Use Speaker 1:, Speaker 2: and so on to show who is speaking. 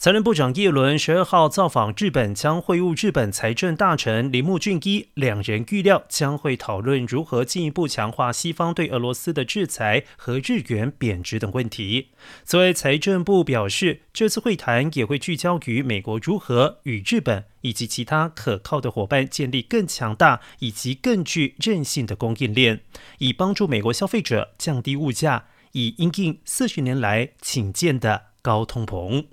Speaker 1: 财政部长叶伦十二号造访日本，将会晤日本财政大臣铃木俊一，两人预料将会讨论如何进一步强化西方对俄罗斯的制裁和日元贬值等问题。此外，财政部表示，这次会谈也会聚焦于美国如何与日本以及其他可靠的伙伴建立更强大以及更具韧性的供应链，以帮助美国消费者降低物价，以应应四十年来请见的高通膨。